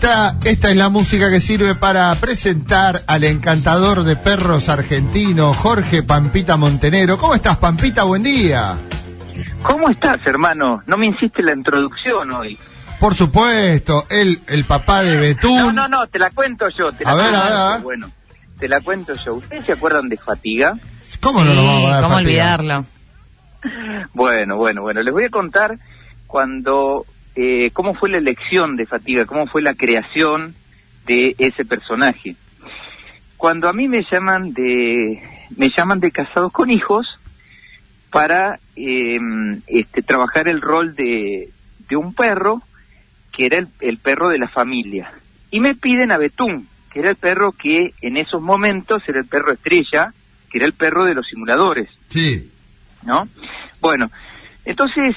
Esta, esta es la música que sirve para presentar al encantador de perros argentino, Jorge Pampita Montenegro. ¿Cómo estás, Pampita? Buen día. ¿Cómo estás, hermano? No me hiciste la introducción hoy. Por supuesto, él, el papá de Betún. No, no, no, te la cuento yo. Te la A ver, a ver, yo. a ver. Bueno, te la cuento yo. ¿Ustedes se acuerdan de Fatiga? ¿Cómo no nos vamos a dar ¿Cómo fatiga? olvidarlo? Bueno, bueno, bueno. Les voy a contar cuando, eh, cómo fue la elección de Fatiga, cómo fue la creación de ese personaje. Cuando a mí me llaman de, me llaman de casados con hijos para eh, este, trabajar el rol de, de un perro que era el, el perro de la familia. Y me piden a Betún, que era el perro que en esos momentos era el perro estrella, que era el perro de los simuladores. Sí, ¿no? Bueno, entonces,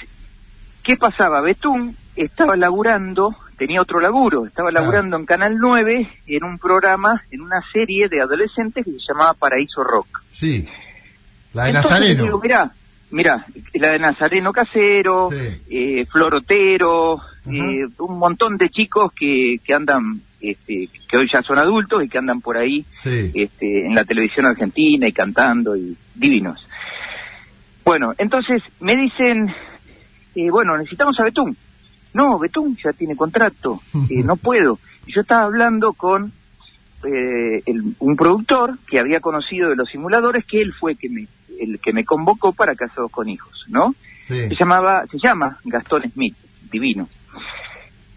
¿qué pasaba? Betún estaba laburando, tenía otro laburo, estaba Claro. laburando en Canal 9 en un programa, en una serie de adolescentes que se llamaba Paraíso Rock. sí. La de Entonces, Nazareno. Digo, mirá, mirá, la de Nazareno Casero, Sí. eh, Florotero, eh, un montón de chicos que, que andan, este, que hoy ya son adultos y que andan por ahí Sí. este, en la televisión argentina y cantando y divinos. Bueno, entonces me dicen, eh, bueno, necesitamos a Betún. No, Betún ya tiene contrato, eh, no puedo. Y yo estaba hablando con eh, el- un productor que había conocido de los simuladores, que él fue que me, el que me convocó para Casados con Hijos, ¿no? Sí. Se llamaba, se llama Gastón Smith, divino.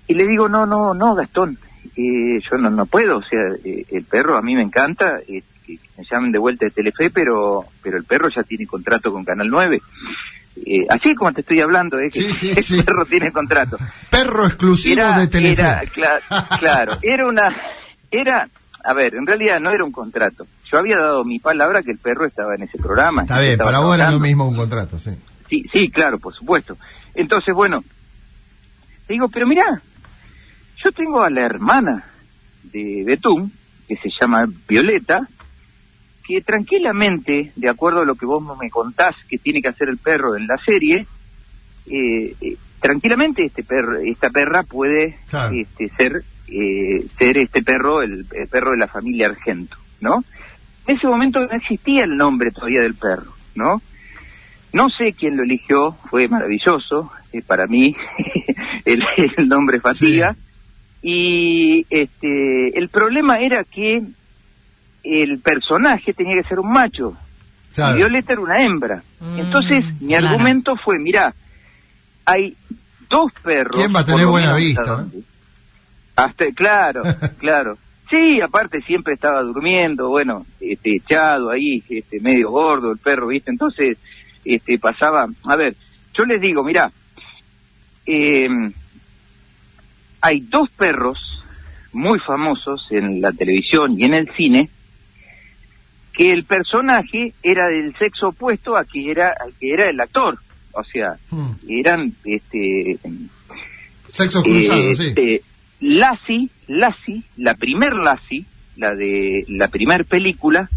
Y le digo, no, no, no, Gastón, eh, yo no, no puedo, o sea, eh, el perro a mí me encanta, eh, que me llamen de vuelta de Telefe, pero, pero el perro ya tiene contrato con Canal 9. Eh, así como te estoy hablando, eh, que Sí, sí, el sí. perro tiene contrato. Perro exclusivo Era, de Telefe. era, cla- claro, era una, era, a ver, en realidad no era un contrato. Yo había dado mi palabra que el perro estaba en ese programa. Está bien, para vos era lo mismo un contrato, sí. Sí, sí, claro, por supuesto. Entonces, bueno, digo, pero mirá, yo tengo a la hermana de Betún, que se llama Violeta, que tranquilamente, de acuerdo a lo que vos me contás que tiene que hacer el perro en la serie, eh, eh, tranquilamente este perro, esta perra puede Claro. este, ser eh, ser este perro el, el perro de la familia Argento, ¿no? En ese momento no existía el nombre todavía del perro, ¿no? No sé quién lo eligió, fue maravilloso eh, para mí el, el nombre Fatiga. Y este, el problema era que el personaje tenía que ser un macho Claro. y Violeta era una hembra. Mm, Entonces mi claro. argumento fue, mira, hay dos perros. ¿Quién va a tener buena vista, hasta no? donde- hasta, claro, claro. Sí, aparte siempre estaba durmiendo, bueno, este, echado ahí, este, medio gordo el perro, ¿viste? Entonces, este, pasaba, a ver, yo les digo, mira, eh, hay dos perros muy famosos en la televisión y en el cine que el personaje era del sexo opuesto a que era al que era el actor, o sea, Mm. eran este Sexo cruzado, sí. este, Lassie, Lassie, la primer Lassie, la de la primer película,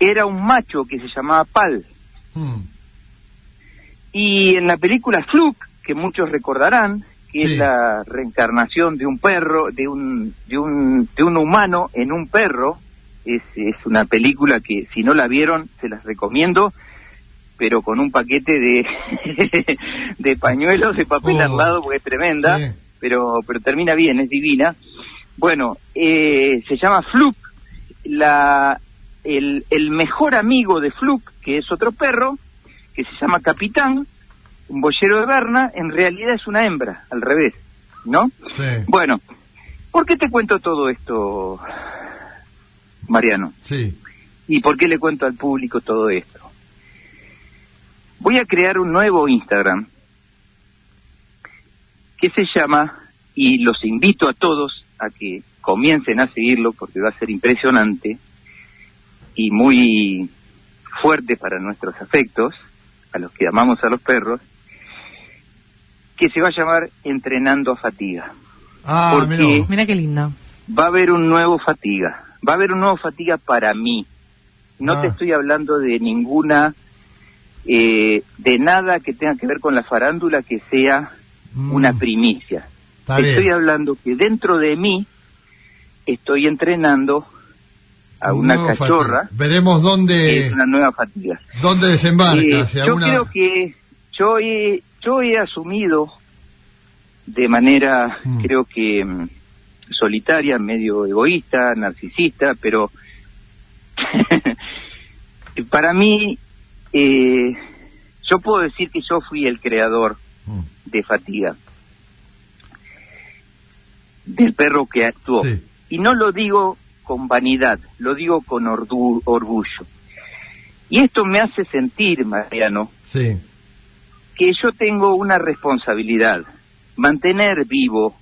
era un macho que se llamaba Pal. Mm. Y en la película Fluke, que muchos recordarán, que Sí. es la reencarnación de un perro, de un, de un, de un humano en un perro, es, es una película que si no la vieron se las recomiendo, pero con un paquete de, de pañuelos de papel Oh. al lado, porque es tremenda, Sí. pero, pero termina bien, es divina. Bueno, eh, se llama Fluke, la, el, el mejor amigo de Fluke, que es otro perro, que se llama Capitán, un boyero de Berna, en realidad es una hembra, al revés, ¿no? Sí. Bueno, ¿por qué te cuento todo esto, Mariano? Sí. ¿Y por qué le cuento al público todo esto? Voy a crear un nuevo Instagram que se llama, y los invito a todos a que comiencen a seguirlo porque va a ser impresionante y muy fuerte para nuestros afectos, a los que amamos a los perros, que se va a llamar Entrenando a Fatiga. Ah, Porque-. Mira qué lindo. Va a haber un nuevo Fatiga, va a haber un nuevo Fatiga para mí. No Ah. te estoy hablando de ninguna, eh, de nada que tenga que ver con la farándula que sea Mm. una primicia. estoy hablando que dentro de mí estoy entrenando a una cachorra. Veremos dónde. Es una nueva fatiga. ¿Dónde desembarca? Eh, yo creo que yo he, yo he asumido de manera, mm. creo que mm, solitaria, medio egoísta, narcisista, pero para mí, eh, yo puedo decir que yo fui el creador mm. de fatiga, del perro que actuó. Y no lo digo con vanidad, lo digo con orgullo. Y esto me hace sentir, Mariano, que yo tengo una responsabilidad, mantener vivo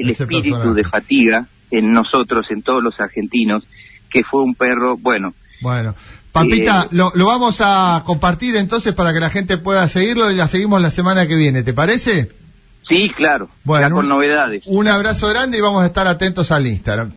el espíritu de fatiga en nosotros, en todos los argentinos, que fue un perro, bueno. Bueno, Pampita, eh, lo, vamos a compartir entonces para que la gente pueda seguirlo y la seguimos la semana que viene, ¿te parece? Sí, claro, bueno, con novedades. Un abrazo grande y vamos a estar atentos al Instagram.